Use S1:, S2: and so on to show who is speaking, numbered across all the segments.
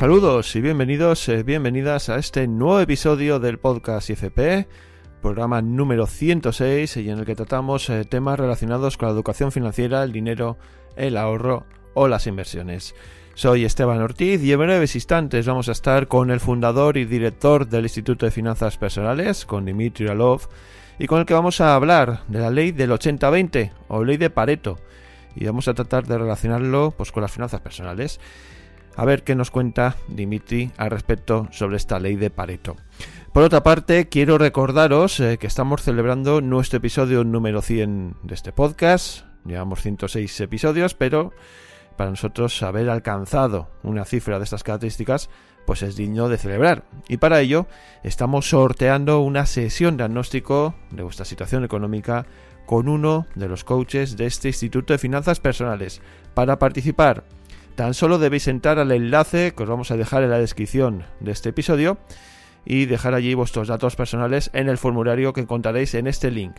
S1: Saludos y bienvenidos, eh, bienvenidas a este nuevo episodio del podcast IFP, programa número 106 y en el que tratamos eh, temas relacionados con la educación financiera, el dinero, el ahorro o las inversiones. Soy Esteban Ortiz y en breves instantes vamos a estar con el fundador y director del Instituto de Finanzas Personales, con Dimitri Alov, y con el que vamos a hablar de la ley del 80-20 o ley de Pareto. Y vamos a tratar de relacionarlo pues, con las finanzas personales. A ver qué nos cuenta Dimitri al respecto sobre esta ley de Pareto. Por otra parte, quiero recordaros eh, que estamos celebrando nuestro episodio número 100 de este podcast. Llevamos 106 episodios, pero para nosotros haber alcanzado una cifra de estas características pues es digno de celebrar. Y para ello estamos sorteando una sesión de diagnóstico de vuestra situación económica con uno de los coaches de este Instituto de Finanzas Personales. Para participar, tan solo debéis entrar al enlace que os vamos a dejar en la descripción de este episodio y dejar allí vuestros datos personales en el formulario que encontraréis en este link.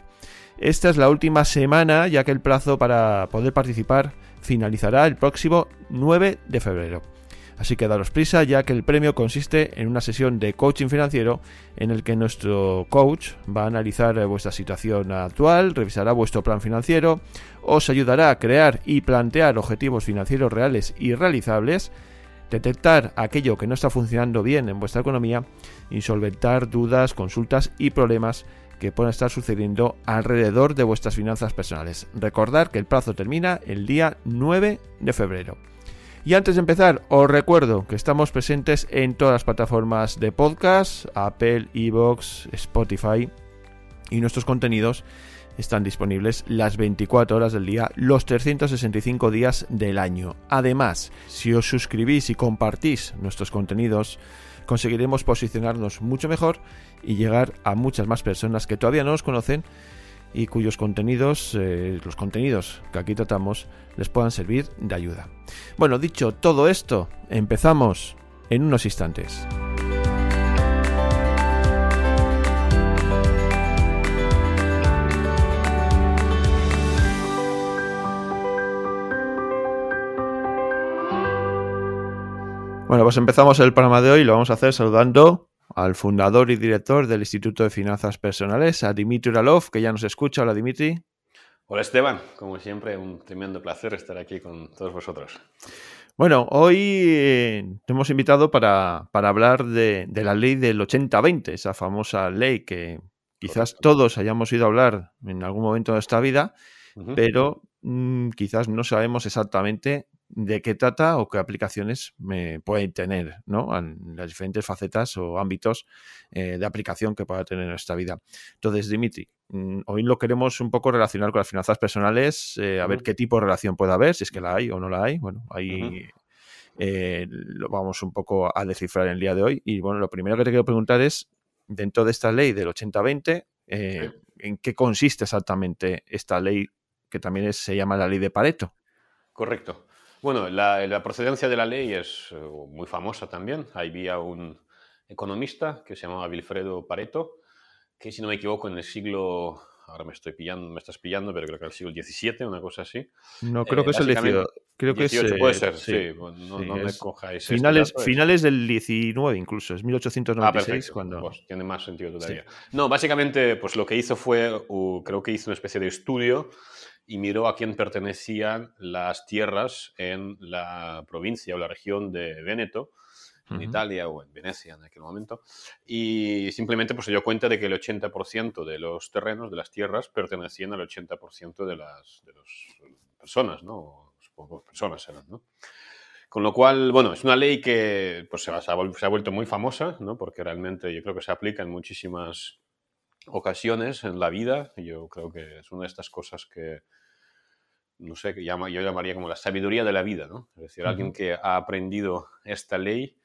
S1: Esta es la última semana ya que el plazo para poder participar finalizará el próximo 9 de febrero. Así que daros prisa ya que el premio consiste en una sesión de coaching financiero en el que nuestro coach va a analizar eh, vuestra situación actual, revisará vuestro plan financiero, os ayudará a crear y plantear objetivos financieros reales y realizables, detectar aquello que no está funcionando bien en vuestra economía y solventar dudas, consultas y problemas que puedan estar sucediendo alrededor de vuestras finanzas personales. Recordar que el plazo termina el día 9 de febrero. Y antes de empezar, os recuerdo que estamos presentes en todas las plataformas de podcast, Apple, Evox, Spotify, y nuestros contenidos están disponibles las 24 horas del día, los 365 días del año. Además, si os suscribís y compartís nuestros contenidos, conseguiremos posicionarnos mucho mejor y llegar a muchas más personas que todavía no nos conocen y cuyos contenidos, eh, los contenidos que aquí tratamos, les puedan servir de ayuda. Bueno, dicho todo esto, empezamos en unos instantes. Bueno, pues empezamos el programa de hoy lo vamos a hacer saludando al fundador y director del Instituto de Finanzas Personales, a Dimitri Uralov, que ya nos escucha. Hola, Dimitri.
S2: Hola, Esteban. Como siempre, un tremendo placer estar aquí con todos vosotros.
S1: Bueno, hoy eh, te hemos invitado para, hablar de, la ley del 80-20, esa famosa ley que quizás todos hayamos ido a hablar en algún momento de esta vida, pero mm, quizás no sabemos exactamente de qué trata o qué aplicaciones me pueden tener, ¿no? En las diferentes facetas o ámbitos eh, de aplicación que pueda tener en nuestra vida. Entonces, Dimitri, mm, hoy lo queremos un poco relacionar con las finanzas personales, eh, a ver qué tipo de relación puede haber, si es que la hay o no la hay. Bueno, ahí eh, lo vamos un poco a descifrar en el día de hoy. Y bueno, lo primero que te quiero preguntar es, dentro de esta ley del 80-20, ¿en qué consiste exactamente esta ley que también se llama la ley de Pareto?
S2: Correcto. Bueno, la, procedencia de la ley es eh, muy famosa también. Había un economista que se llamaba Wilfredo Pareto, que si no me equivoco en el siglo, ahora me estoy pillando, me estás pillando, pero creo que el siglo XVII, una cosa así.
S1: No, creo que es el 18. Creo que es,
S2: puede ser, sí. no, me cojáis.
S1: Este finales, finales del 19 incluso, es 1896 ah, cuando...
S2: Pues tiene más sentido todavía. No, básicamente, pues lo que hizo fue, creo que hizo una especie de estudio y miró a quién pertenecían las tierras en la provincia o la región de Véneto, en Italia o en Venecia en aquel momento, y simplemente pues, se dio cuenta de que el 80% de los terrenos, de las tierras, pertenecían al 80% de las, de personas, ¿no? Supongo personas eran, ¿no? Con lo cual, bueno, es una ley que pues, se, ha, se ha vuelto muy famosa, ¿no? Porque realmente yo creo que se aplica en muchísimas ocasiones en la vida. Yo creo que es una de estas cosas que, no sé, que llama, yo llamaría como la sabiduría de la vida, ¿no? Es decir, alguien que ha aprendido esta ley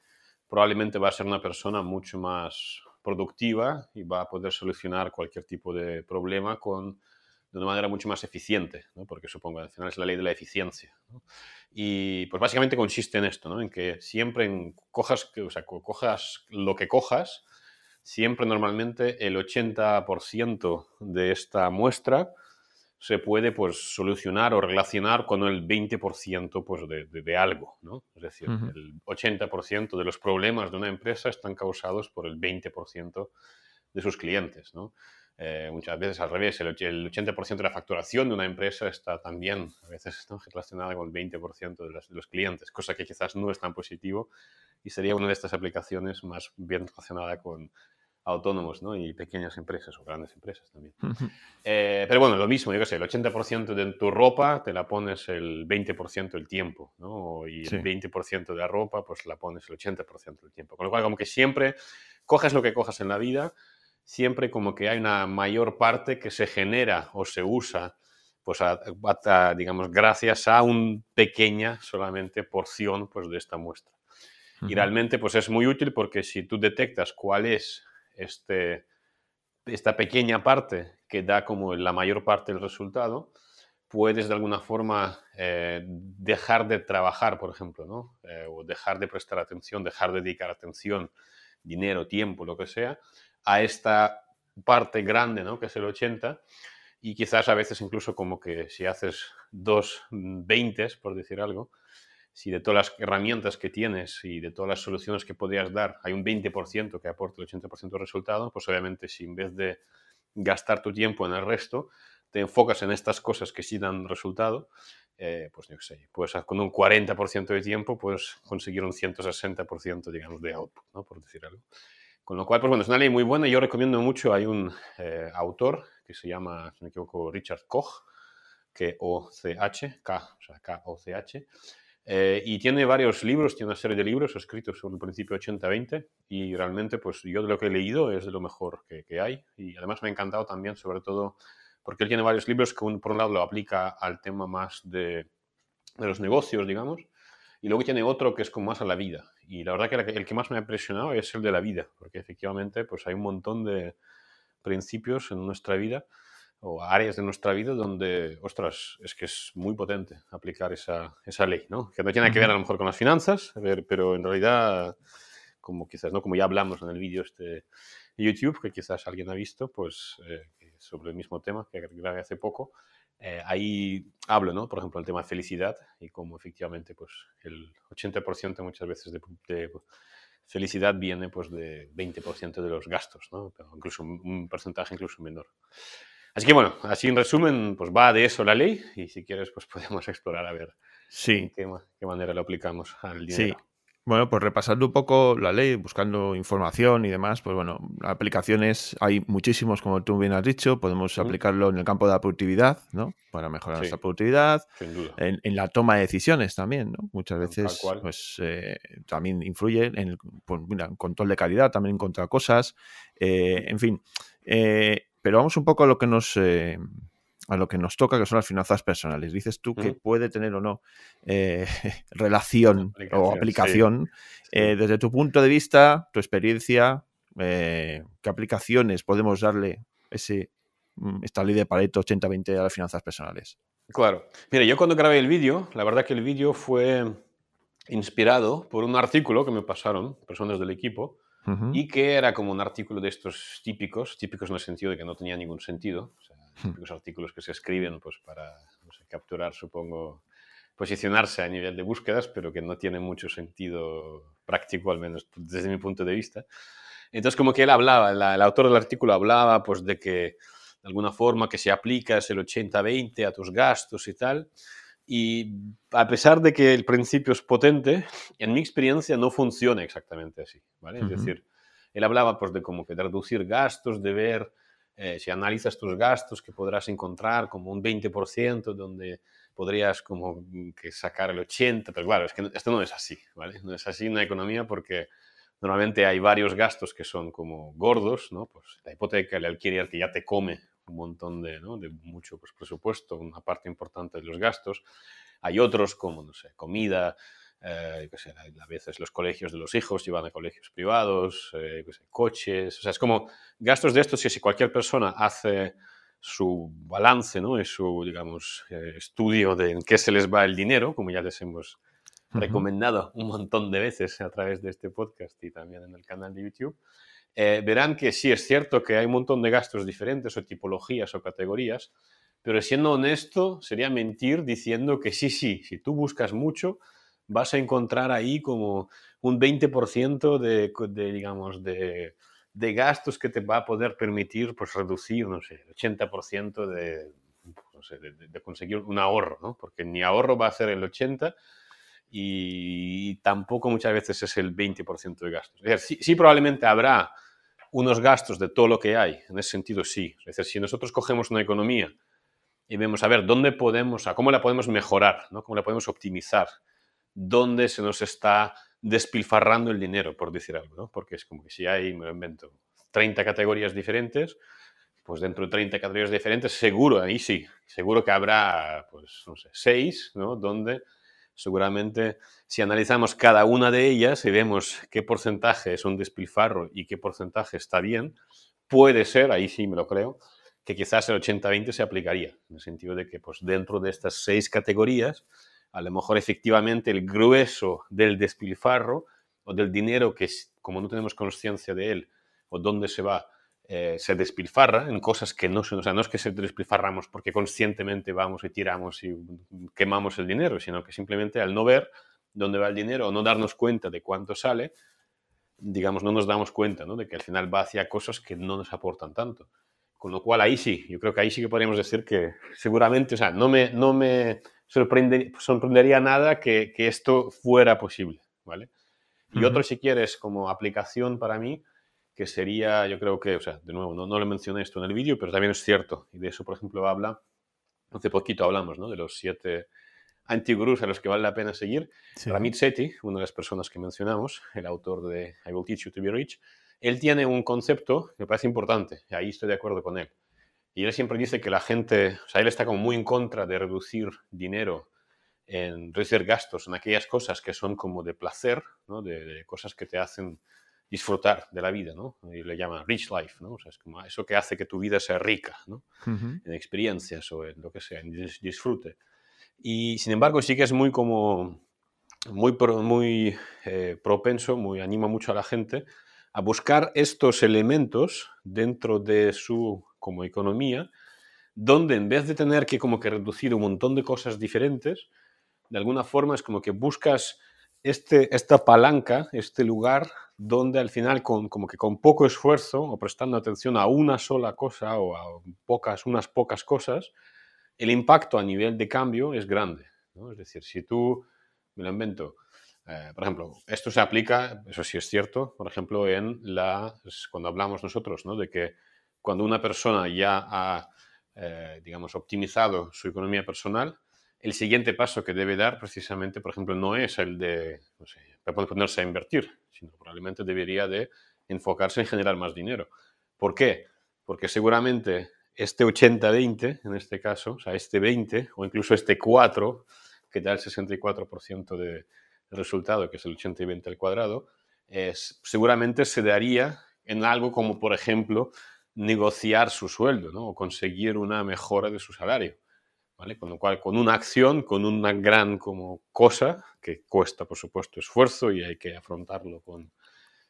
S2: probablemente va a ser una persona mucho más productiva y va a poder solucionar cualquier tipo de problema con, de una manera mucho más eficiente, ¿no? porque supongo que al final es la ley de la eficiencia. Y pues básicamente consiste en esto, ¿no? en que siempre en cojas, o sea, cojas lo que cojas, siempre normalmente el 80% de esta muestra se puede pues, solucionar o relacionar con el 20% pues, de, de, algo. ¿no? Es decir, el 80% de los problemas de una empresa están causados por el 20% de sus clientes. ¿no? Eh, muchas veces al revés, el, 80% de la facturación de una empresa está también a veces relacionada con el 20% de los, de los, clientes, cosa que quizás no es tan positivo y sería una de estas aplicaciones más bien relacionada con autónomos ¿no? y pequeñas empresas o grandes empresas también. Eh, pero bueno, lo mismo, yo qué sé, el 80% de tu ropa te la pones el 20% del tiempo, ¿no? y el 20% de la ropa pues la pones el 80% del tiempo. Con lo cual, como que siempre coges lo que cojas en la vida, siempre como que hay una mayor parte que se genera o se usa pues digamos, gracias a una pequeña solamente porción pues, de esta muestra. Y realmente pues es muy útil porque si tú detectas cuál es este, esta pequeña parte que da como la mayor parte del resultado, puedes de alguna forma eh, dejar de trabajar, por ejemplo, ¿no? Eh, o dejar de prestar atención, dejar de dedicar atención, dinero, tiempo, lo que sea, a esta parte grande, ¿no? que es el 80, y quizás a veces incluso como que si haces dos 20, por decir algo, si de todas las herramientas que tienes y de todas las soluciones que podrías dar hay un 20% que aporta el 80% del resultado, pues obviamente si en vez de gastar tu tiempo en el resto, te enfocas en estas cosas que sí dan resultado, eh, pues yo sé, pues con un 40% de tiempo puedes conseguir un 160% digamos de output, ¿no? por decir algo. Con lo cual, pues bueno, es una ley muy buena yo recomiendo mucho, hay un eh, autor que se llama, si no me equivoco, Richard Koch, que O-C-H, K, o sea, K-O-C-H, eh, y tiene varios libros, tiene una serie de libros escritos sobre el principio 80-20 y realmente pues yo de lo que he leído es de lo mejor que, hay y además me ha encantado también sobre todo porque él tiene varios libros que por un lado lo aplica al tema más de, de, los negocios, digamos, y luego tiene otro que es como más a la vida. Y la verdad que el que más me ha impresionado es el de la vida, porque efectivamente pues hay un montón de principios en nuestra vida o áreas de nuestra vida donde, ostras, es que es muy potente aplicar esa, esa ley, ¿no? Que no tiene que ver a lo mejor con las finanzas, pero en realidad, como quizás, ¿no? Como ya hablamos en el vídeo este YouTube, que quizás alguien ha visto, pues eh, sobre el mismo tema que grabé hace poco, eh, ahí hablo, ¿no? Por ejemplo, el tema de felicidad y cómo efectivamente, pues, el 80% muchas veces de, de felicidad viene, pues, de 20% de los gastos, ¿no? Pero incluso un porcentaje incluso menor. Así que bueno, así en resumen, pues va de eso la ley y si quieres, pues podemos explorar a ver
S1: sí.
S2: qué, qué manera lo aplicamos al dinero.
S1: Sí. Bueno, pues repasando un poco la ley, buscando información y demás, pues bueno, aplicaciones hay muchísimos, como tú bien has dicho, podemos aplicarlo en el campo de la productividad, ¿no? Para mejorar sí, nuestra productividad, en, en, la toma de decisiones también, ¿no? Muchas veces, pues eh, también influye en el pues, mira, control de calidad, también en contra cosas, eh, en fin. Eh, pero vamos un poco a lo que nos eh, a lo que nos toca, que son las finanzas personales. Dices tú que puede tener o no eh, relación aplicación, o aplicación. Sí. Eh, desde tu punto de vista, tu experiencia, ¿qué aplicaciones podemos darle ese, mm, esta ley de Pareto 80-20 a las finanzas personales?
S2: Claro. Mira, yo cuando grabé el vídeo, la verdad que el vídeo fue inspirado por un artículo que me pasaron personas del equipo Uh -huh. y que era como un artículo de estos típicos, típicos en el sentido de que no tenía ningún sentido, o sea, típicos artículos que se escriben pues, para no sé, capturar, supongo, posicionarse a nivel de búsquedas, pero que no tienen mucho sentido práctico, al menos desde mi punto de vista. Entonces, como que él hablaba, la, el autor del artículo hablaba pues, de que de alguna forma que si aplicas el 80-20 a tus gastos y tal, y a pesar de que el principio es potente, en mi experiencia no funciona exactamente así, ¿vale? Uh -huh. Es decir, él hablaba pues de como que de reducir gastos, de ver, eh, si analizas tus gastos, que podrás encontrar como un 20% donde podrías como que sacar el 80%, pero claro, es que esto no es así, ¿vale? No es así en la economía porque normalmente hay varios gastos que son como gordos, ¿no? Pues la hipoteca, el alquiler que ya te come un montón de, ¿no? de mucho pues, presupuesto, una parte importante de los gastos. Hay otros como, no sé, comida, eh, sé, a veces los colegios de los hijos llevan a colegios privados, eh, coches, o sea, es como gastos de estos que si cualquier persona hace su balance ¿no? y su, digamos, eh, estudio de en qué se les va el dinero, como ya les hemos uh -huh. recomendado un montón de veces a través de este podcast y también en el canal de YouTube, eh, verán que sí es cierto que hay un montón de gastos diferentes o tipologías o categorías, pero siendo honesto, sería mentir diciendo que sí, sí, si tú buscas mucho, vas a encontrar ahí como un 20% de, digamos, de, de, gastos que te va a poder permitir pues, reducir, no sé, el 80% de, conseguir un ahorro, ¿no? Porque ni ahorro va a ser el 80% y tampoco muchas veces es el 20% de gastos. Es decir, sí, sí, probablemente habrá unos gastos de todo lo que hay, en ese sentido sí. Es decir, si nosotros cogemos una economía y vemos a ver dónde podemos, a cómo la podemos mejorar, ¿no? cómo la podemos optimizar, dónde se nos está despilfarrando el dinero, por decir algo, ¿no? porque es como que si hay, me lo invento, 30 categorías diferentes, pues dentro de 30 categorías diferentes, seguro, ahí sí, seguro que habrá, pues, no sé, 6, ¿no? Donde seguramente si analizamos cada una de ellas y vemos qué porcentaje es un despilfarro y qué porcentaje está bien, puede ser, ahí sí me lo creo, que quizás el 80-20 se aplicaría, en el sentido de que pues, dentro de estas seis categorías, a lo mejor efectivamente el grueso del despilfarro o del dinero que, como no tenemos conciencia de él o dónde se va, eh, se despilfarra en cosas que no son, o sea, no es que se despilfarramos porque conscientemente vamos y tiramos y quemamos el dinero, sino que simplemente al no ver dónde va el dinero o no darnos cuenta de cuánto sale, digamos, no nos damos cuenta ¿no? de que al final va hacia cosas que no nos aportan tanto. Con lo cual ahí sí, yo creo que ahí sí que podríamos decir que seguramente, o sea, no me, no me sorprendería nada que, que, esto fuera posible, ¿vale? Y otro, si quieres, como aplicación para mí, que sería, yo creo que, o sea, de nuevo, no, no le mencioné esto en el vídeo, pero también es cierto, y de eso, por ejemplo, habla, hace poquito hablamos, ¿no? De los siete antigurús a los que vale la pena seguir. Ramit Sethi, una de las personas que mencionamos, el autor de I Will Teach You to Be Rich, él tiene un concepto que me parece importante, y ahí estoy de acuerdo con él. Y él siempre dice que la gente, o sea, él está como muy en contra de reducir dinero en reducir gastos en aquellas cosas que son como de placer, ¿no? de, de cosas que te hacen disfrutar de la vida, ¿no? Y le llama rich life, ¿no? O sea, es como eso que hace que tu vida sea rica, ¿no? En experiencias o en lo que sea, en disfrute. Y sin embargo sí que es muy como, muy, muy eh, propenso, muy anima mucho a la gente a buscar estos elementos dentro de su como economía, donde en vez de tener que como que reducir un montón de cosas diferentes, de alguna forma es como que buscas este, esta palanca, este lugar donde al final con, como que con poco esfuerzo o prestando atención a una sola cosa o a pocas, unas pocas cosas, el impacto a nivel de cambio es grande. Es decir, si tú, me lo invento, eh, por ejemplo, esto se aplica, eso sí es cierto, por ejemplo, en la, cuando hablamos nosotros, ¿no? de que cuando una persona ya ha, eh, digamos, optimizado su economía personal, el siguiente paso que debe dar precisamente, por ejemplo, no es el de ponerse a invertir, sino probablemente debería de enfocarse en generar más dinero. ¿Por qué? Porque seguramente este 80-20, en este caso, o sea, este 20 o incluso este 4, que da el 64% de resultado, que es el 80 y 20 al cuadrado, seguramente se daría en algo como, por ejemplo, negociar su sueldo ¿no? o conseguir una mejora de su salario. Con lo cual, con una acción, con una gran como cosa, que cuesta, por supuesto, esfuerzo y hay que afrontarlo con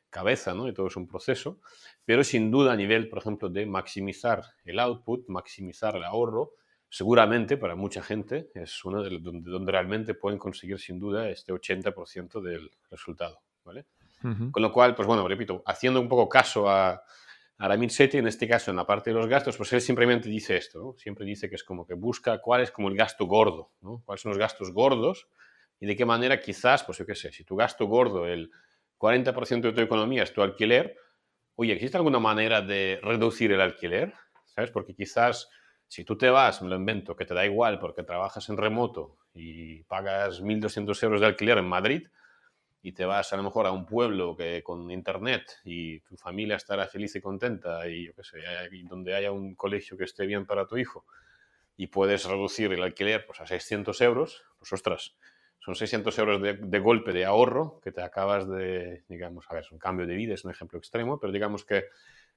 S2: cabeza, ¿no? Y todo es un proceso, pero sin duda a nivel, por ejemplo, de maximizar el output, maximizar el ahorro, seguramente para mucha gente es uno de donde, donde realmente pueden conseguir sin duda este 80% del resultado, ¿vale? Con lo cual, pues bueno, repito, haciendo un poco caso a, Aramin Seti, en este caso, en la parte de los gastos, pues él simplemente dice esto, siempre dice que es como que busca cuál es como el gasto gordo, ¿no? cuáles son los gastos gordos y de qué manera quizás, pues yo qué sé, si tu gasto gordo, el 40% de tu economía es tu alquiler, oye, ¿existe alguna manera de reducir el alquiler? ¿Sabes? Porque quizás si tú te vas, me lo invento, que te da igual porque trabajas en remoto y pagas 1.200 euros de alquiler en Madrid, y te vas a lo mejor a un pueblo que con internet y tu familia estará feliz y contenta y yo qué sé, donde haya un colegio que esté bien para tu hijo y puedes reducir el alquiler pues, a 600 euros, pues ostras, son 600 euros de, de, golpe de ahorro que te acabas de, digamos, a ver, es un cambio de vida, es un ejemplo extremo, pero digamos que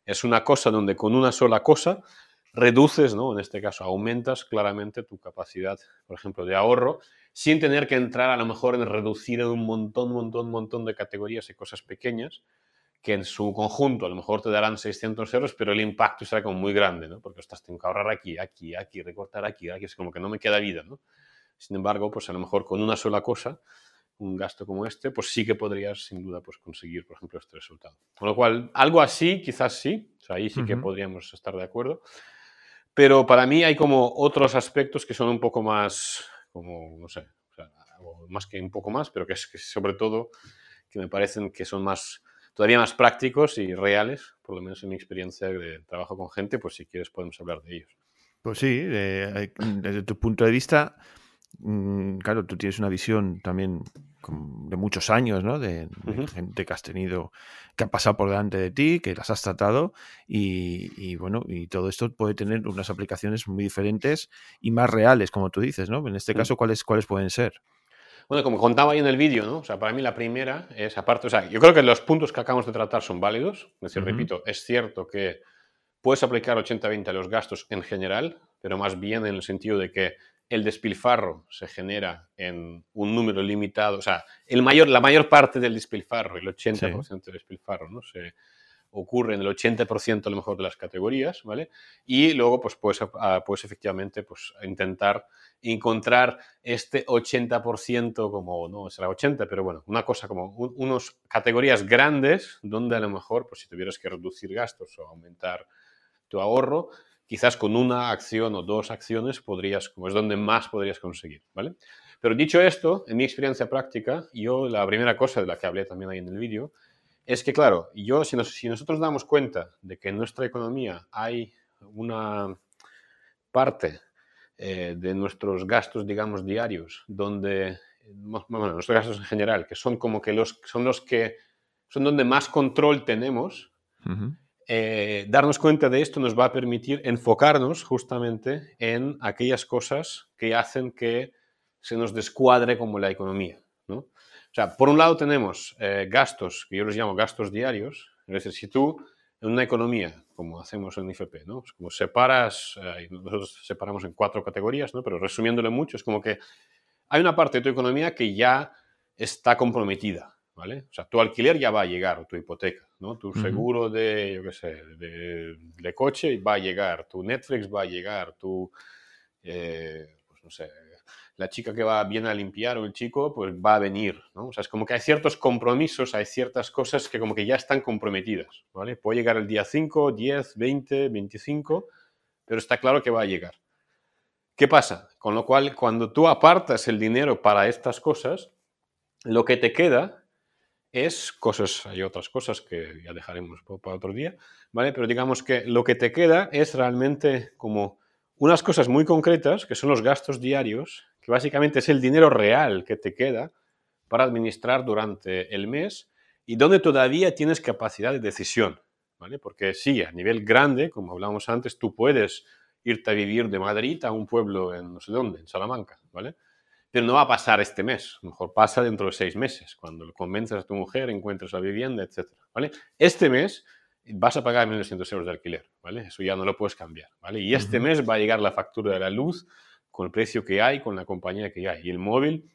S2: es una cosa donde con una sola cosa reduces, ¿no? En este caso, aumentas claramente tu capacidad, por ejemplo, de ahorro sin tener que entrar a lo mejor en reducir en un montón, montón, montón de categorías y cosas pequeñas que en su conjunto a lo mejor te darán 600 euros, pero el impacto será como muy grande, ¿no? Porque estás teniendo que ahorrar aquí, aquí, aquí, recortar aquí, aquí, es como que no me queda vida, ¿no? Sin embargo, pues a lo mejor con una sola cosa, un gasto como este, pues sí que podrías sin duda pues conseguir, por ejemplo, este resultado. Con lo cual, algo así, quizás sí, o sea, ahí sí que podríamos estar de acuerdo. Pero para mí hay como otros aspectos que son un poco más, como, no sé, más que un poco más, pero que es que sobre todo que me parecen que son más, todavía más prácticos y reales, por lo menos en mi experiencia de trabajo con gente, pues si quieres podemos hablar de ellos.
S1: Pues sí, desde tu punto de vista, claro, tú tienes una visión también de muchos años, ¿no? De, gente que has tenido, que ha pasado por delante de ti, que las has tratado y, bueno, y todo esto puede tener unas aplicaciones muy diferentes y más reales, como tú dices, ¿no? En este caso, ¿cuáles, cuáles pueden ser?
S2: Bueno, como contaba ahí en el vídeo, ¿no? O sea, para mí la primera es, aparte, o sea, yo creo que los puntos que acabamos de tratar son válidos. Es decir, repito, es cierto que puedes aplicar 80-20 a los gastos en general, pero más bien en el sentido de que el despilfarro se genera en un número limitado, o sea, el mayor, la mayor parte del despilfarro, el 80% del despilfarro, ¿no? Se ocurre en el 80% a lo mejor de las categorías, ¿vale? Y luego, pues, puedes, ah, puedes efectivamente pues, intentar encontrar este 80% como, no será 80, pero bueno, una cosa como unas categorías grandes donde a lo mejor, pues si tuvieras que reducir gastos o aumentar tu ahorro, quizás con una acción o dos acciones podrías, como es donde más podrías conseguir, ¿vale? Pero dicho esto, en mi experiencia práctica, yo la primera cosa de la que hablé también ahí en el vídeo, es que, claro, yo, si, si nosotros damos cuenta de que en nuestra economía hay una parte eh, de nuestros gastos, digamos, diarios, donde, bueno, nuestros gastos en general, que son como que los, son los que, son donde más control tenemos, eh, darnos cuenta de esto nos va a permitir enfocarnos justamente en aquellas cosas que hacen que se nos descuadre como la economía. ¿no? O sea, por un lado tenemos eh, gastos, que yo los llamo gastos diarios, es decir, si tú en una economía, como hacemos en IFP, ¿no? Como separas, eh, nosotros separamos en cuatro categorías, ¿no? pero resumiéndole mucho, es como que hay una parte de tu economía que ya está comprometida, ¿vale? O sea, tu alquiler ya va a llegar, tu hipoteca, ¿no? Tu seguro de, yo qué sé, de, coche va a llegar, tu Netflix va a llegar, tu, eh, pues no sé, la chica que va bien a limpiar o el chico, pues va a venir, ¿no? O sea, es como que hay ciertos compromisos, hay ciertas cosas que como que ya están comprometidas, ¿vale? Puede llegar el día 5, 10, 20, 25, pero está claro que va a llegar. ¿Qué pasa? Con lo cual, cuando tú apartas el dinero para estas cosas, lo que te queda es cosas, hay otras cosas que ya dejaremos para otro día, ¿vale? Pero digamos que lo que te queda es realmente como unas cosas muy concretas, que son los gastos diarios, que básicamente es el dinero real que te queda para administrar durante el mes y donde todavía tienes capacidad de decisión, ¿vale? Porque sí, a nivel grande, como hablábamos antes, tú puedes irte a vivir de Madrid a un pueblo en no sé dónde, en Salamanca, ¿vale? Pero no va a pasar este mes, mejor pasa dentro de seis meses, cuando convences a tu mujer, encuentres la vivienda, etc. ¿vale? Este mes vas a pagar 1.200 euros de alquiler, ¿vale? Eso ya no lo puedes cambiar, ¿vale? Y este mes va a llegar la factura de la luz con el precio que hay, con la compañía que hay. Y el móvil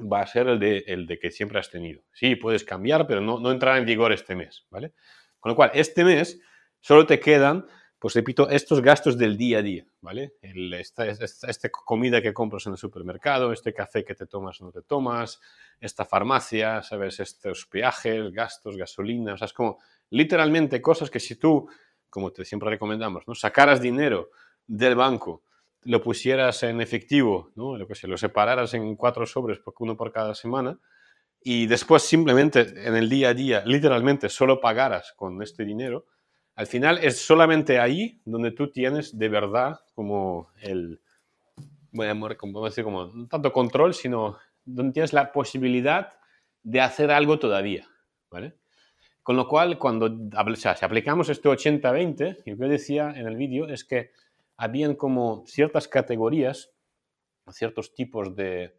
S2: va a ser el de, el de que siempre has tenido. Sí, puedes cambiar, pero no, no entrará en vigor este mes, ¿vale? Con lo cual, este mes solo te quedan pues repito, estos gastos del día a día, ¿vale? esta, esta, comida que compras en el supermercado, este café que te tomas o no te tomas, esta farmacia, ¿sabes? Estos peajes, gastos, gasolina, o sea, es como literalmente cosas que si tú, como te siempre recomendamos, ¿no? Sacaras dinero del banco, lo pusieras en efectivo, ¿no? Lo que sea, lo separaras en cuatro sobres, uno por cada semana, y después simplemente en el día a día, literalmente, solo pagaras con este dinero, al final es solamente ahí donde tú tienes de verdad como el, bueno, como, decir, como no tanto control, sino donde tienes la posibilidad de hacer algo todavía, ¿vale? Con lo cual, cuando o aplicamos este 80-20, lo que decía en el vídeo es que habían como ciertas categorías, ciertos tipos de,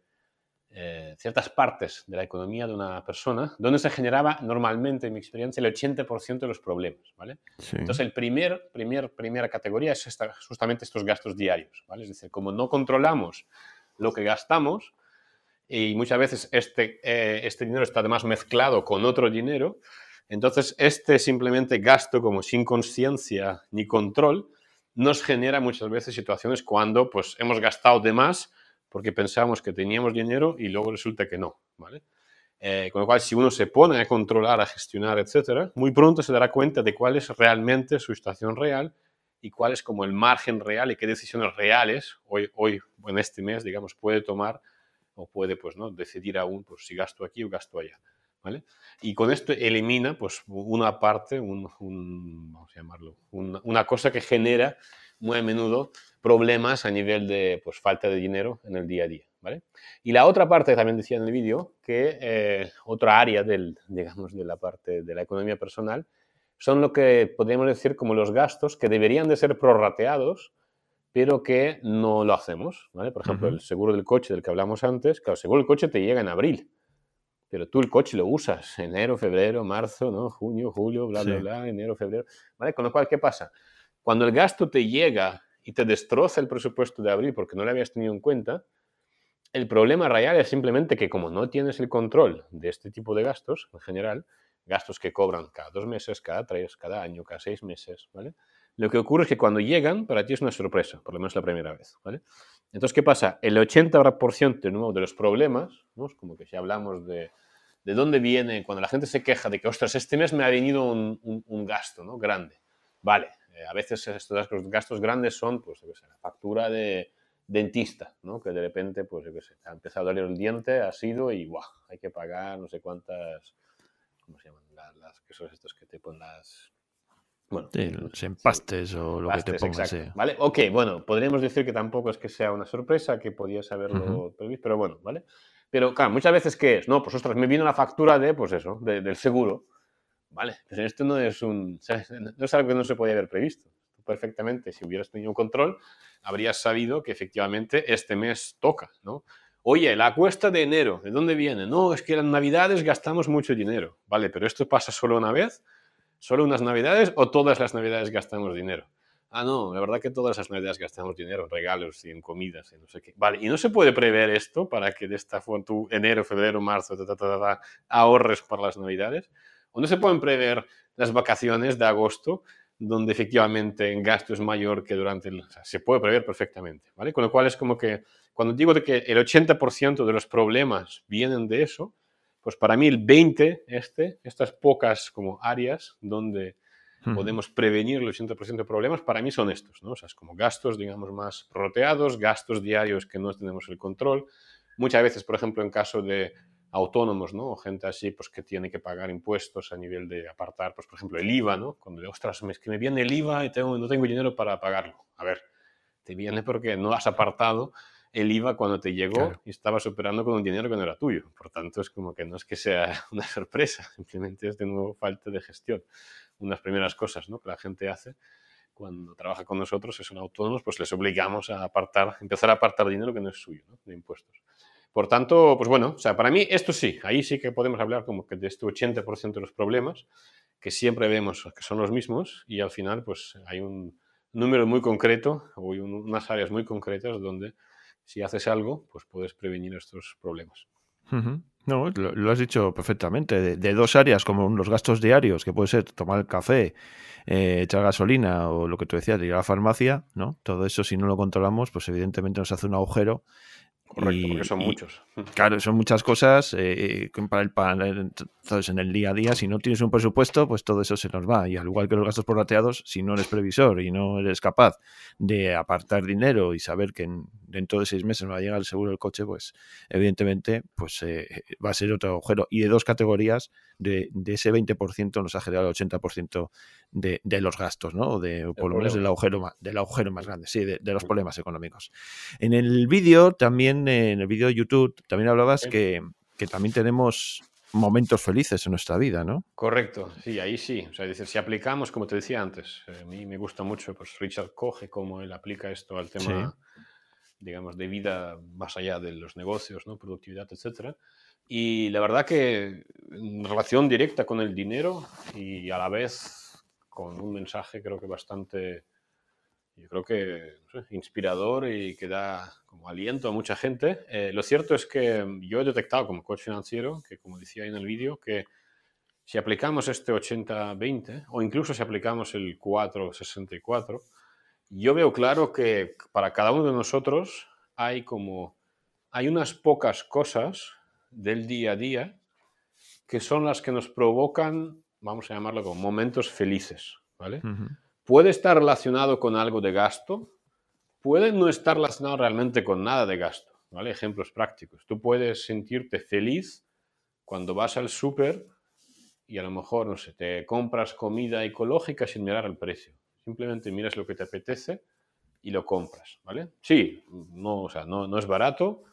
S2: eh, ciertas partes de la economía de una persona donde se generaba normalmente, en mi experiencia, el 80% de los problemas, ¿vale? Entonces, el primer, primer, primera categoría es justamente estos gastos diarios, ¿vale? Es decir, como no controlamos lo que gastamos y muchas veces este, eh, este dinero está además mezclado con otro dinero, Entonces, este simplemente gasto como sin conciencia ni control nos genera muchas veces situaciones cuando pues hemos gastado de más porque pensábamos que teníamos dinero y luego resulta que no, ¿vale? Eh, con lo cual, si uno se pone a controlar, a gestionar, etcétera, muy pronto se dará cuenta de cuál es realmente su situación real y cuál es como el margen real y qué decisiones reales hoy, hoy en este mes, digamos, puede tomar o puede, pues, ¿no? Decidir aún, pues, si gasto aquí o gasto allá, ¿vale? Y con esto elimina, pues, una parte, un, vamos a llamarlo, una cosa que genera muy a menudo problemas a nivel de pues, falta de dinero en el día a día. ¿vale? Y la otra parte, también decía en el vídeo, que eh, otra área del, digamos, de la parte de la economía personal son lo que podríamos decir como los gastos que deberían de ser prorrateados, pero que no lo hacemos. ¿vale? Por ejemplo, el seguro del coche del que hablamos antes, claro, el seguro del coche te llega en abril, pero tú el coche lo usas enero, febrero, marzo, ¿no? junio, julio, bla, bla, bla, enero, febrero. ¿vale? Con lo cual, ¿qué pasa? Cuando el gasto te llega y te destroza el presupuesto de abril porque no lo habías tenido en cuenta, el problema real es simplemente que como no tienes el control de este tipo de gastos, en general, gastos que cobran cada dos meses, cada tres, cada año, cada seis meses, ¿vale? Lo que ocurre es que cuando llegan, para ti es una sorpresa, por lo menos la primera vez, ¿vale? Entonces, ¿qué pasa? El 80% de, de los problemas, ¿no? Es como que si hablamos de, de dónde viene, cuando la gente se queja de que, ostras, este mes me ha venido un, un gasto, ¿no? Grande. Vale, a veces estos gastos grandes son, pues, la factura de dentista, ¿no? Que de repente, pues, yo qué sé, ha empezado a doler el diente, ha sido y, ¡guau! Hay que pagar no sé cuántas, ¿cómo se llaman? Las, que son estos que te ponen las...
S1: Bueno, los empastes o lo que te pongas.
S2: ¿Vale? Ok, bueno, podríamos decir que tampoco es que sea una sorpresa, que podías haberlo previsto, pero bueno, ¿vale? Pero claro, muchas veces, ¿qué es? No, pues ostras, me vino la factura de, pues eso, del seguro. Vale, pero esto no es un, no es algo que no se podía haber previsto. perfectamente, si hubieras tenido control, habrías sabido que efectivamente este mes toca, ¿no? Oye, la cuesta de enero, ¿de dónde viene? No, es que en navidades gastamos mucho dinero. Vale, pero esto pasa solo una vez, solo unas navidades o todas las navidades gastamos dinero. Ah, no, la verdad que todas las navidades gastamos dinero en regalos y en comidas y no sé qué. Vale, y no se puede prever esto para que de esta forma tú enero, febrero, marzo, ahorres para las navidades. ¿O no se pueden prever las vacaciones de agosto, donde efectivamente el gasto es mayor que durante el... O sea, se puede prever perfectamente, ¿vale? Con lo cual es como que cuando digo de que el 80% de los problemas vienen de eso, pues para mí el 20, este, estas pocas como áreas donde podemos prevenir el 80% de problemas, para mí son estos, ¿no? O sea, es como gastos, digamos, más roteados, gastos diarios que no tenemos el control. Muchas veces, por ejemplo, en caso de autónomos, ¿no? O gente así, pues que tiene que pagar impuestos a nivel de apartar, pues por ejemplo, el IVA, ¿no? Cuando, ostras, es que me viene el IVA y tengo, no tengo dinero para pagarlo. A ver, te viene porque no has apartado el IVA cuando te llegó y estabas operando con un dinero que no era tuyo. Por tanto, es como que no es que sea una sorpresa, simplemente es de nuevo falta de gestión. Unas primeras cosas, ¿no? Que la gente hace cuando trabaja con nosotros, que son autónomos, pues les obligamos a apartar, empezar a apartar dinero que no es suyo, ¿no? De impuestos. Por tanto, pues bueno, o sea, para mí esto sí, ahí sí que podemos hablar como que de este 80% de los problemas que siempre vemos que son los mismos y al final pues hay un número muy concreto o unas áreas muy concretas donde si haces algo pues puedes prevenir estos problemas.
S1: No, lo, has dicho perfectamente. De, dos áreas, como los gastos diarios, que puede ser tomar el café, eh, echar gasolina o lo que tú decías, ir a la farmacia, ¿no? Todo eso, si no lo controlamos, pues evidentemente nos hace un agujero
S2: Correcto, porque son muchos.
S1: Claro, son muchas cosas eh, para el pan. Entonces, en el día a día, si no tienes un presupuesto, pues todo eso se nos va. Y al igual que los gastos prorrateados, si no eres previsor y no eres capaz de apartar dinero y saber que dentro de seis meses no va a llegar el seguro del coche, pues evidentemente pues eh, va a ser otro agujero. Y de dos categorías, de, ese 20% nos ha generado el 80% de, de, los gastos, ¿no? De, por lo menos del agujero, más, del agujero más grande, sí, de, los problemas económicos. En el vídeo, también, en el vídeo de YouTube, también hablabas que, que también tenemos momentos felices en nuestra vida, ¿no?
S2: Correcto, sí, ahí sí. O sea, decir, si aplicamos, como te decía antes, eh, a mí me gusta mucho pues, Richard Coge, cómo él aplica esto al tema, digamos, de vida más allá de los negocios, ¿no? Productividad, etcétera. Y la verdad que en relación directa con el dinero y a la vez con un mensaje creo que bastante, yo creo que inspirador y que da como aliento a mucha gente. Eh, lo cierto es que yo he detectado como coach financiero, que como decía en el vídeo, que si aplicamos este 80-20 o incluso si aplicamos el 4-64, yo veo claro que para cada uno de nosotros hay como hay unas pocas cosas del día a día que son las que nos provocan, vamos a llamarlo como momentos felices, ¿vale? Puede estar relacionado con algo de gasto, puede no estar relacionado realmente con nada de gasto, ¿vale? Ejemplos prácticos. Tú puedes sentirte feliz cuando vas al súper y a lo mejor, no sé, te compras comida ecológica sin mirar el precio. Simplemente miras lo que te apetece y lo compras, ¿vale? Sí, no, o sea, no, no es barato,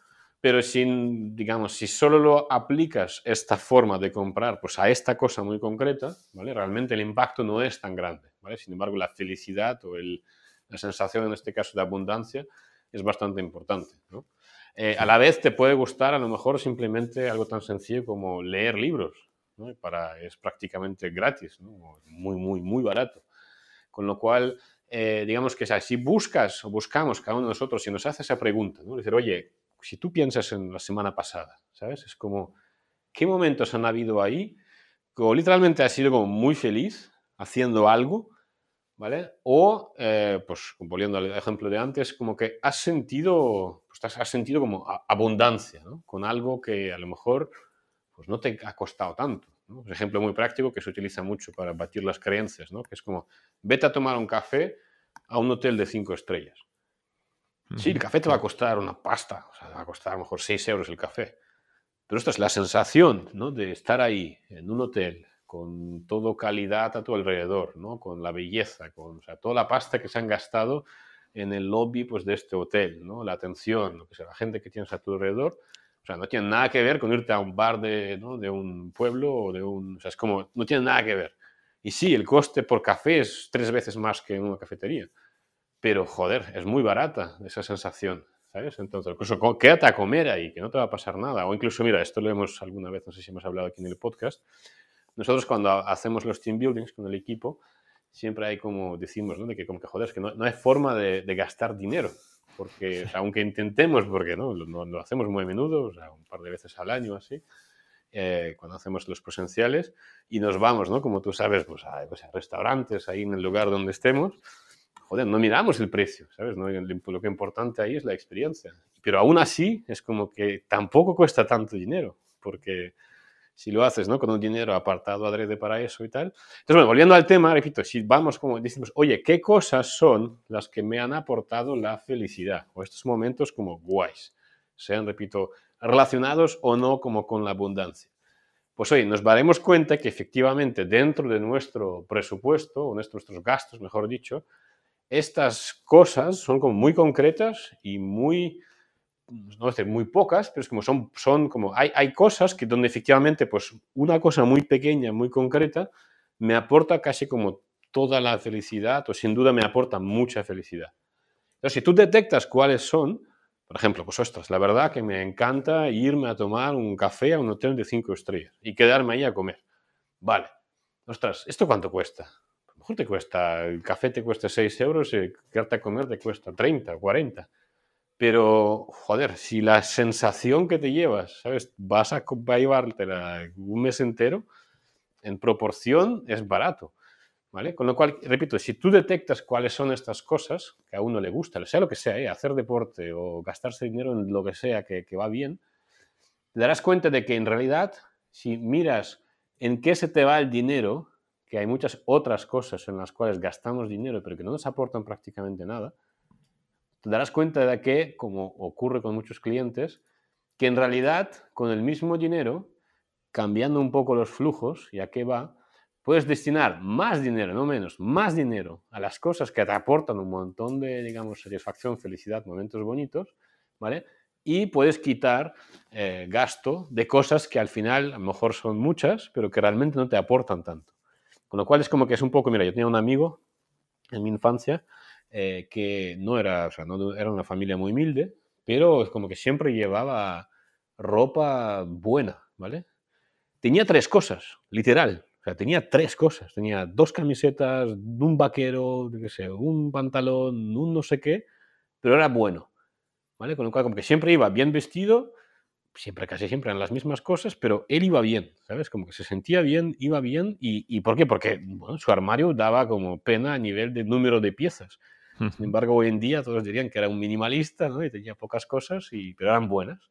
S2: pero sin, digamos, si solo lo aplicas esta forma de comprar pues a esta cosa muy concreta, ¿vale? Realmente el impacto no es tan grande, ¿vale? Sin embargo, la felicidad o el, la sensación, en este caso, de abundancia es bastante importante, ¿no? Eh, a la vez te puede gustar a lo mejor simplemente algo tan sencillo como leer libros, para, es prácticamente gratis, muy, muy, muy barato. Con lo cual, eh, digamos que si buscas o buscamos cada uno de nosotros y nos hace esa pregunta, ¿no? decir, oye, si tú piensas en la semana pasada, ¿sabes? Es como, ¿qué momentos han habido ahí? O literalmente has sido como muy feliz haciendo algo, ¿vale? O, eh, pues volviendo al ejemplo de antes, como que has sentido, pues has sentido como abundancia, ¿no? Con algo que a lo mejor pues no te ha costado tanto. Un ejemplo muy práctico que se utiliza mucho para batir las creencias, ¿no? que es como, vete a tomar un café a un hotel de cinco estrellas. Sí, el café te va a costar una pasta, o sea, va a costar a lo mejor 6 euros el café. Pero esta es la sensación ¿no? de estar ahí, en un hotel, con todo calidad a tu alrededor, ¿no? con la belleza, con o sea, toda la pasta que se han gastado en el lobby pues, de este hotel, ¿no? la atención, lo que sea, la gente que tienes a tu alrededor o sea, no tiene nada que ver con irte a un bar de, ¿no? de un pueblo o de un... O sea, es como, no tiene nada que ver. Y sí, el coste por café es tres veces más que en una cafetería. Pero, joder, es muy barata esa sensación, ¿sabes? Entonces, incluso quédate a comer ahí, que no te va a pasar nada. O incluso, mira, esto lo hemos alguna vez, no sé si hemos hablado aquí en el podcast. Nosotros cuando hacemos los team buildings con el equipo, siempre hay como decimos, ¿no? De que como que, joder, es que no, no hay forma de, gastar dinero porque aunque intentemos, porque ¿no? Lo, hacemos muy a menudo, o sea, un par de veces al año así, eh, cuando hacemos los presenciales, y nos vamos, ¿no? Como tú sabes, pues a, pues a, restaurantes, ahí en el lugar donde estemos, joder, no miramos el precio, ¿sabes? ¿No? Lo que importante ahí es la experiencia. Pero aún así es como que tampoco cuesta tanto dinero, porque si lo haces ¿no? con un dinero apartado adrede para eso y tal. Entonces, bueno, volviendo al tema, repito, si vamos como decimos, oye, ¿qué cosas son las que me han aportado la felicidad? O estos momentos como guays, sean, repito, relacionados o no como con la abundancia. Pues hoy nos daremos cuenta que efectivamente dentro de nuestro presupuesto, o nuestros gastos, mejor dicho, estas cosas son como muy concretas y muy no decir muy pocas, pero es como son, son como, hay, hay cosas que donde efectivamente, pues una cosa muy pequeña, muy concreta, me aporta casi como toda la felicidad, o sin duda me aporta mucha felicidad. Entonces, si tú detectas cuáles son, por ejemplo, pues ostras, la verdad que me encanta irme a tomar un café a un hotel de cinco estrellas y quedarme ahí a comer. Vale, ostras, ¿esto cuánto cuesta? Mejor te cuesta, el café te cuesta 6 euros y quedarte a comer te cuesta 30 o 40. Pero, joder, si la sensación que te llevas, ¿sabes? Vas a, va a un mes entero, en proporción es barato, ¿vale? Con lo cual, repito, si tú detectas cuáles son estas cosas que a uno le gusta, sea lo que sea, ¿eh? hacer deporte o gastarse dinero en lo que sea que, que va bien, te darás cuenta de que en realidad, si miras en qué se te va el dinero, que hay muchas otras cosas en las cuales gastamos dinero pero que no nos aportan prácticamente nada, te darás cuenta de que, como ocurre con muchos clientes, que en realidad con el mismo dinero, cambiando un poco los flujos y a qué va, puedes destinar más dinero, no menos, más dinero a las cosas que te aportan un montón de, digamos, satisfacción, felicidad, momentos bonitos, ¿vale? Y puedes quitar eh, gasto de cosas que al final a lo mejor son muchas, pero que realmente no te aportan tanto. Con lo cual es como que es un poco, mira, yo tenía un amigo en mi infancia eh, que no era, o sea, no era una familia muy humilde, pero es como que siempre llevaba ropa buena, ¿vale? Tenía tres cosas, literal. O sea, tenía tres cosas. Tenía dos camisetas, un vaquero, qué sé, un pantalón, un no sé qué, pero era bueno. ¿Vale? Con lo cual, como que siempre iba bien vestido, siempre, casi siempre eran las mismas cosas, pero él iba bien, ¿sabes? Como que se sentía bien, iba bien. ¿Y, y por qué? Porque su armario daba como pena a nivel de número de piezas. Sin embargo, hoy en día todos dirían que era un minimalista ¿no? y tenía pocas cosas, y, pero eran buenas.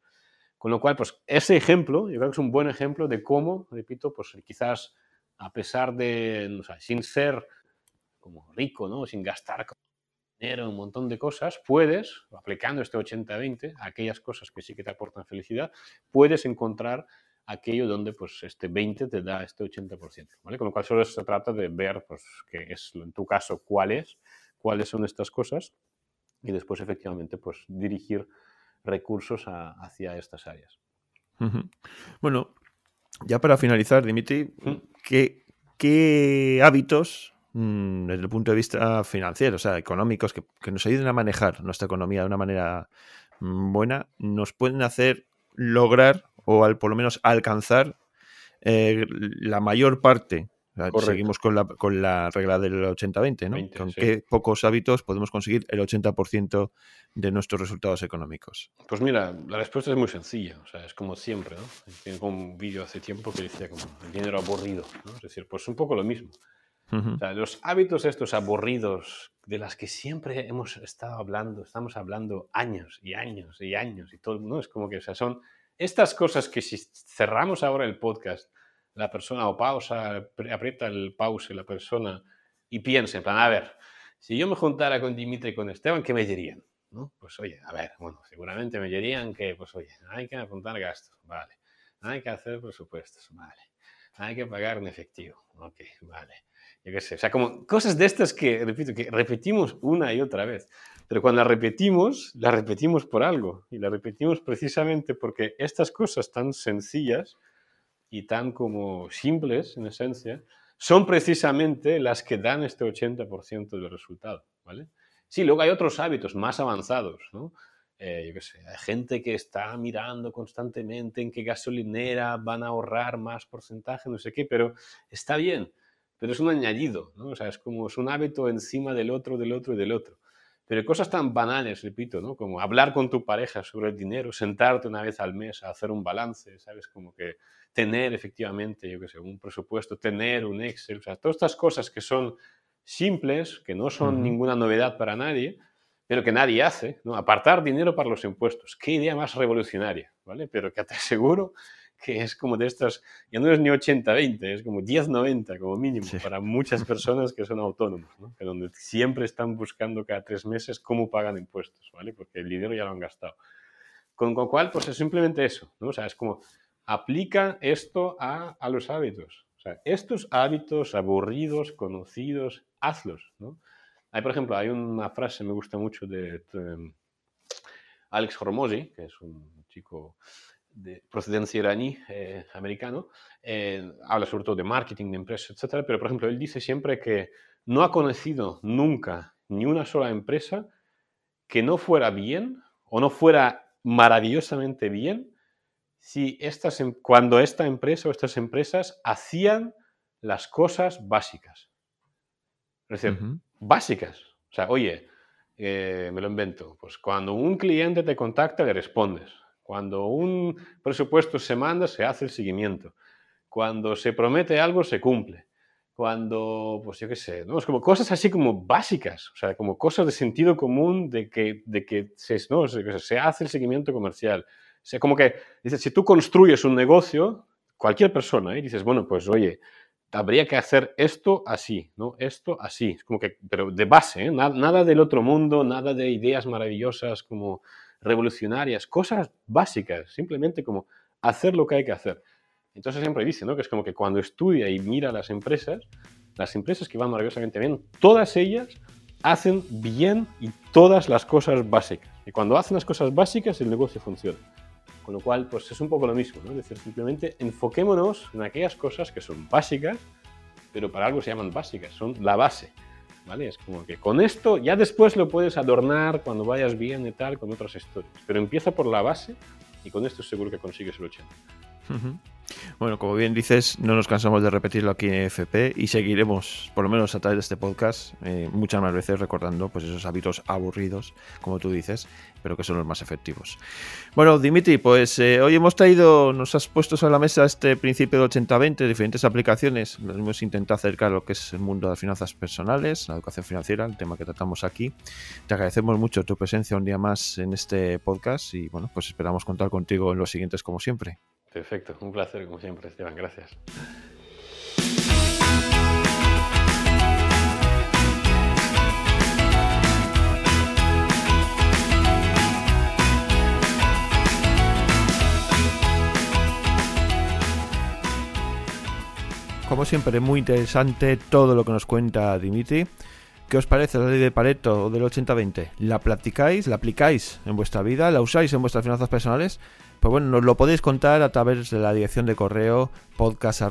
S2: Con lo cual, pues ese ejemplo, yo creo que es un buen ejemplo de cómo, repito, pues quizás a pesar de, no sé, sin ser como rico, ¿no? sin gastar dinero, un montón de cosas, puedes, aplicando este 80-20, aquellas cosas que sí que te aportan felicidad, puedes encontrar aquello donde pues este 20 te da este 80%, ¿vale? Con lo cual solo se trata de ver, pues, qué es, en tu caso, cuál es, cuáles son estas cosas y después efectivamente pues dirigir recursos hacia estas áreas.
S1: Bueno, ya para finalizar, Dimitri, ¿qué, hábitos mm, desde el punto de vista financiero, o sea, económicos, que, nos ayuden a manejar nuestra economía de una manera mm, buena, nos pueden hacer lograr o al, por lo menos alcanzar eh, la mayor parte Seguimos con la, con la regla del 80-20, ¿no? con qué pocos hábitos podemos conseguir el 80% de nuestros resultados económicos.
S2: Pues mira, la respuesta es muy sencilla, o sea, es como siempre, ¿no? Tengo un vídeo hace tiempo que decía como el dinero aburrido, ¿no? Es decir, pues un poco lo mismo. O sea, los hábitos estos aburridos de las que siempre hemos estado hablando, estamos hablando años y años y años y todo, ¿no? Es como que, o sea, son estas cosas que si cerramos ahora el podcast la persona o pausa, aprieta el pause la persona y piensa, en plan, a ver, si yo me juntara con Dimitri y con Esteban, ¿qué me dirían? ¿No? Pues oye, a ver, bueno, seguramente me dirían que, pues oye, hay que apuntar gastos, vale, hay que hacer presupuestos, vale, hay que pagar en efectivo, ok, vale, yo qué sé, o sea, como cosas de estas que, repito, que repetimos una y otra vez, pero cuando las repetimos, las repetimos por algo, y las repetimos precisamente porque estas cosas tan sencillas, y tan como simples en esencia, son precisamente las que dan este 80% del resultado, ¿vale? Sí, luego hay otros hábitos más avanzados, ¿no? Eh, yo qué sé, hay gente que está mirando constantemente en qué gasolinera van a ahorrar más porcentaje, no sé qué, pero está bien, pero es un añadido, ¿no? O sea, es como es un hábito encima del otro, del otro y del otro. Pero cosas tan banales, repito, ¿no? Como hablar con tu pareja sobre el dinero, sentarte una vez al mes a hacer un balance, ¿sabes? Como que tener efectivamente, yo qué sé, un presupuesto, tener un Excel, o sea, todas estas cosas que son simples, que no son ninguna novedad para nadie, pero que nadie hace, ¿no? Apartar dinero para los impuestos. Qué idea más revolucionaria, ¿vale? Pero que te aseguro que es como de estas, ya no es ni 80-20, es como 10-90 como mínimo para muchas personas que son autónomos, ¿no? que donde siempre están buscando cada tres meses cómo pagan impuestos, ¿vale? Porque el dinero ya lo han gastado. Con lo cual, pues es simplemente eso, ¿no? O sea, es como aplica esto a, a los hábitos. O sea, estos hábitos aburridos, conocidos, hazlos, ¿no? Hay, por ejemplo, hay una frase, me gusta mucho, de, de Alex Hormozy, que es un chico de procedencia iraní, eh, americano, eh, habla sobre todo de marketing, de empresas, etc. Pero, por ejemplo, él dice siempre que no ha conocido nunca ni una sola empresa que no fuera bien o no fuera maravillosamente bien si estas, em, cuando esta empresa o estas empresas hacían las cosas básicas. Es decir, básicas. O sea, oye, eh, me lo invento. Pues cuando un cliente te contacta, le respondes. Cuando un presupuesto se manda, se hace el seguimiento. Cuando se promete algo, se cumple. Cuando, pues yo qué sé, ¿no? Es como cosas así como básicas, o sea, como cosas de sentido común de que, de que se, ¿no? se, hace el seguimiento comercial. O sea, como que, dices, si tú construyes un negocio, cualquier persona, ¿eh? dices, bueno, pues oye, habría que hacer esto así, ¿no? Esto así, es como que, pero de base, ¿eh? nada, nada del otro mundo, nada de ideas maravillosas como revolucionarias, cosas básicas, simplemente como hacer lo que hay que hacer. Entonces siempre dice, ¿no? Que es como que cuando estudia y mira las empresas, las empresas que van maravillosamente bien, todas ellas hacen bien y todas las cosas básicas. Y cuando hacen las cosas básicas, el negocio funciona. Con lo cual, pues es un poco lo mismo, ¿no? Es decir, simplemente enfoquémonos en aquellas cosas que son básicas, pero para algo se llaman básicas, son la base. ¿Vale? Es como que con esto ya después lo puedes adornar cuando vayas bien y tal con otras historias, pero empieza por la base y con esto seguro que consigues el 80.
S1: Bueno, como bien dices, no nos cansamos de repetirlo aquí en FP y seguiremos, por lo menos a través de este podcast, eh, muchas más veces recordando pues esos hábitos aburridos, como tú dices, pero que son los más efectivos. Bueno, Dimitri, pues eh, hoy hemos traído, nos has puesto sobre la mesa este principio de 80-20, diferentes aplicaciones. Nos hemos intentado acercar a lo que es el mundo de las finanzas personales, la educación financiera, el tema que tratamos aquí. Te agradecemos mucho tu presencia un día más en este podcast y bueno, pues esperamos contar contigo en los siguientes como siempre.
S2: Perfecto, un placer como siempre, Esteban, gracias.
S1: Como siempre, muy interesante todo lo que nos cuenta Dimitri. ¿Qué os parece la ley de Pareto o del 80-20? ¿La practicáis, la aplicáis en vuestra vida? ¿La usáis en vuestras finanzas personales? Pues bueno, nos lo podéis contar a través de la dirección de correo podcast o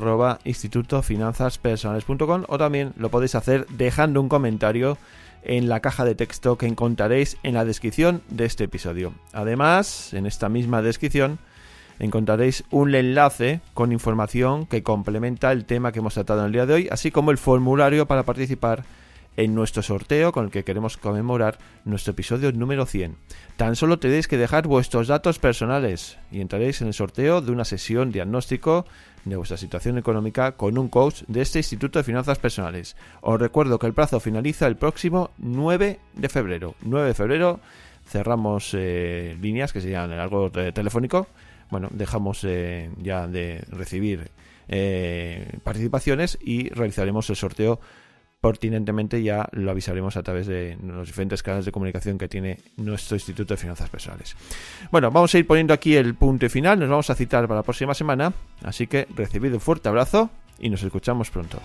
S1: también lo podéis hacer dejando un comentario en la caja de texto que encontraréis en la descripción de este episodio. Además, en esta misma descripción encontraréis un enlace con información que complementa el tema que hemos tratado en el día de hoy, así como el formulario para participar en nuestro sorteo con el que queremos conmemorar nuestro episodio número 100. Tan solo tenéis que dejar vuestros datos personales y entraréis en el sorteo de una sesión diagnóstico de vuestra situación económica con un coach de este Instituto de Finanzas Personales. Os recuerdo que el plazo finaliza el próximo 9 de febrero. 9 de febrero cerramos eh, líneas que serían algo telefónico. Bueno, dejamos eh, ya de recibir eh, participaciones y realizaremos el sorteo pertinentemente ya lo avisaremos a través de los diferentes canales de comunicación que tiene nuestro Instituto de Finanzas Personales. Bueno, vamos a ir poniendo aquí el punto final, nos vamos a citar para la próxima semana, así que recibid un fuerte abrazo y nos escuchamos pronto.